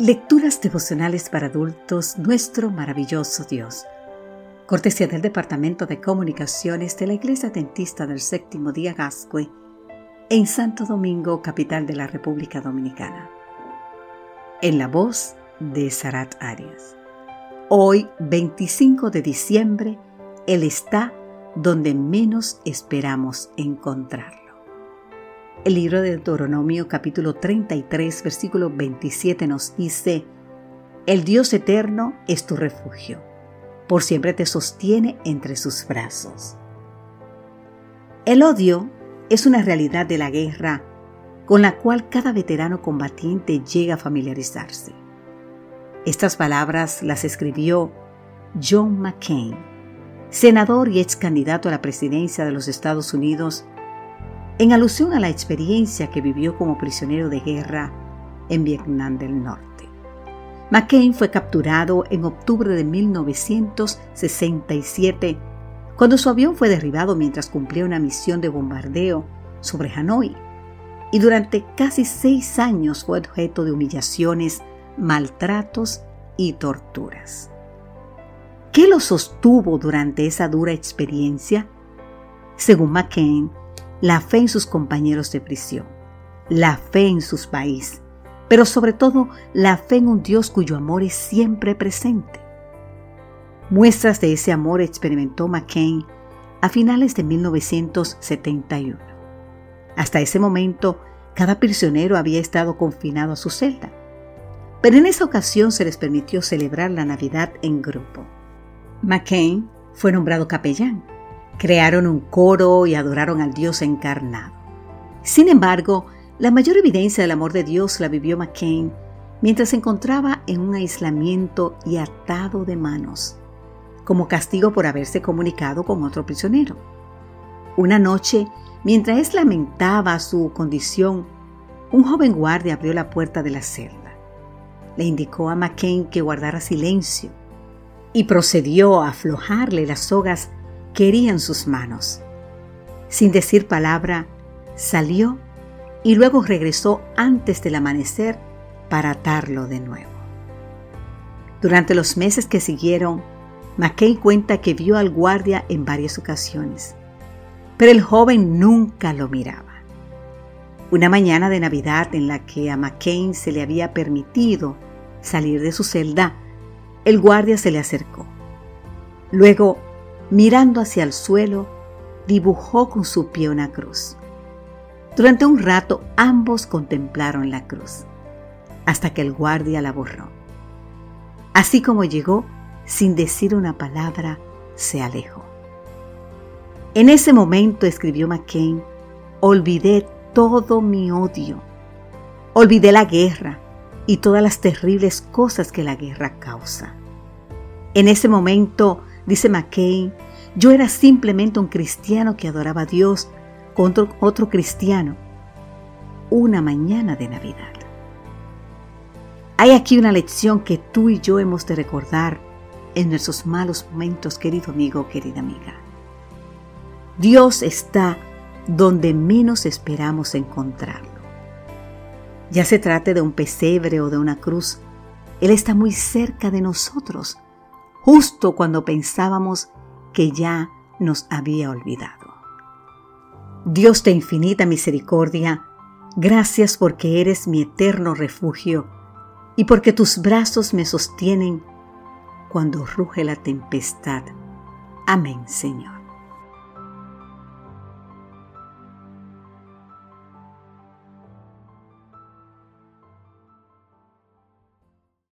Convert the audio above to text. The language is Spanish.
Lecturas devocionales para adultos, nuestro maravilloso Dios. Cortesía del Departamento de Comunicaciones de la Iglesia Dentista del Séptimo Día Gascue, en Santo Domingo, capital de la República Dominicana. En la voz de Sarat Arias. Hoy, 25 de diciembre, Él está donde menos esperamos encontrarlo. El libro de Deuteronomio capítulo 33 versículo 27 nos dice, El Dios eterno es tu refugio, por siempre te sostiene entre sus brazos. El odio es una realidad de la guerra con la cual cada veterano combatiente llega a familiarizarse. Estas palabras las escribió John McCain, senador y ex candidato a la presidencia de los Estados Unidos en alusión a la experiencia que vivió como prisionero de guerra en Vietnam del Norte. McCain fue capturado en octubre de 1967 cuando su avión fue derribado mientras cumplía una misión de bombardeo sobre Hanoi y durante casi seis años fue objeto de humillaciones, maltratos y torturas. ¿Qué lo sostuvo durante esa dura experiencia? Según McCain, la fe en sus compañeros de prisión, la fe en sus país, pero sobre todo la fe en un Dios cuyo amor es siempre presente. Muestras de ese amor experimentó McCain a finales de 1971. Hasta ese momento, cada prisionero había estado confinado a su celda, pero en esa ocasión se les permitió celebrar la Navidad en grupo. McCain fue nombrado capellán Crearon un coro y adoraron al Dios encarnado. Sin embargo, la mayor evidencia del amor de Dios la vivió McCain mientras se encontraba en un aislamiento y atado de manos, como castigo por haberse comunicado con otro prisionero. Una noche, mientras lamentaba su condición, un joven guardia abrió la puerta de la celda. Le indicó a McCain que guardara silencio y procedió a aflojarle las sogas querían sus manos. Sin decir palabra, salió y luego regresó antes del amanecer para atarlo de nuevo. Durante los meses que siguieron, McKay cuenta que vio al guardia en varias ocasiones, pero el joven nunca lo miraba. Una mañana de Navidad en la que a McCain se le había permitido salir de su celda, el guardia se le acercó. Luego mirando hacia el suelo, dibujó con su pie una cruz. Durante un rato ambos contemplaron la cruz, hasta que el guardia la borró. Así como llegó, sin decir una palabra, se alejó. En ese momento, escribió McCain, olvidé todo mi odio. Olvidé la guerra y todas las terribles cosas que la guerra causa. En ese momento Dice McCain, yo era simplemente un cristiano que adoraba a Dios contra otro cristiano una mañana de Navidad. Hay aquí una lección que tú y yo hemos de recordar en nuestros malos momentos, querido amigo, querida amiga. Dios está donde menos esperamos encontrarlo. Ya se trate de un pesebre o de una cruz, Él está muy cerca de nosotros justo cuando pensábamos que ya nos había olvidado. Dios de infinita misericordia, gracias porque eres mi eterno refugio y porque tus brazos me sostienen cuando ruge la tempestad. Amén, Señor.